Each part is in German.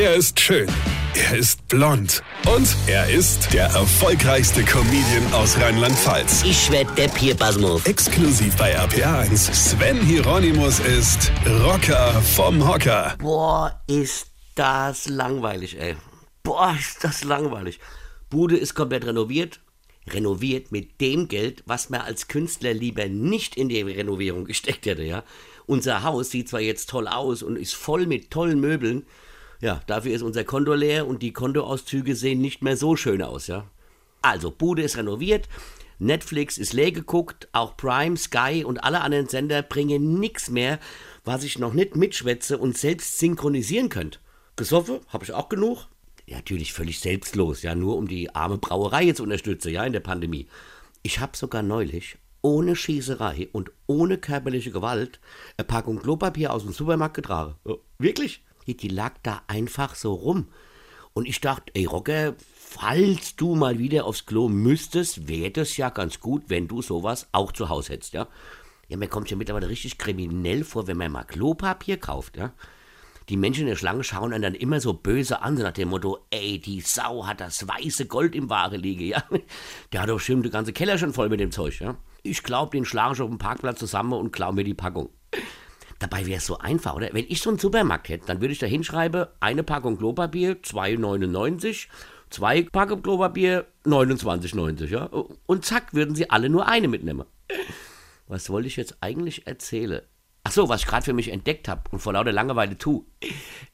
Er ist schön. Er ist blond. Und er ist der erfolgreichste Comedian aus Rheinland-Pfalz. Ich werd der Pierpasmus. Exklusiv bei RPA1. Sven Hieronymus ist Rocker vom Hocker. Boah, ist das langweilig, ey. Boah, ist das langweilig. Bude ist komplett renoviert. Renoviert mit dem Geld, was man als Künstler lieber nicht in die Renovierung gesteckt hätte, ja. Unser Haus sieht zwar jetzt toll aus und ist voll mit tollen Möbeln, ja, dafür ist unser Konto leer und die Kontoauszüge sehen nicht mehr so schön aus, ja. Also, Bude ist renoviert, Netflix ist leer geguckt, auch Prime, Sky und alle anderen Sender bringen nichts mehr, was ich noch nicht mitschwätze und selbst synchronisieren könnt. Gesoffen, habe ich auch genug. Ja, natürlich völlig selbstlos, ja, nur um die arme Brauerei zu unterstützen, ja, in der Pandemie. Ich habe sogar neulich ohne Schießerei und ohne körperliche Gewalt eine Packung Klopapier aus dem Supermarkt getragen. Ja, wirklich? Die, lag da einfach so rum. Und ich dachte, ey Rocker, falls du mal wieder aufs Klo müsstest, wäre das ja ganz gut, wenn du sowas auch zu Hause hättest, ja. Ja, mir kommt ja mittlerweile richtig kriminell vor, wenn man mal Klopapier kauft, ja. Die Menschen in der Schlange schauen einen dann immer so böse an, so nach dem Motto, ey, die Sau hat das weiße Gold im Ware liege, ja. Der hat doch bestimmt den ganzen Keller schon voll mit dem Zeug, ja. Ich glaub, den schlage ich auf dem Parkplatz zusammen und klau mir die Packung. Dabei wäre es so einfach, oder? Wenn ich so einen Supermarkt hätte, dann würde ich da hinschreiben, eine Packung Klopapier, 2,99, zwei Packungen Klopapier, 29,90, ja? Und zack, würden sie alle nur eine mitnehmen. Was wollte ich jetzt eigentlich erzählen? Ach so, was ich gerade für mich entdeckt habe und vor lauter Langeweile tu.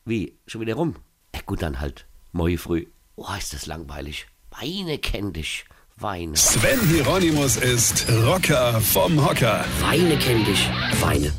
Wie? Schon wieder rum? Ja gut, dann halt. Morgen früh. Oh, ist das langweilig. Weine kenn dich. Weine. Sven Hieronymus ist Rocker vom Hocker. Weine kenn dich. Weine.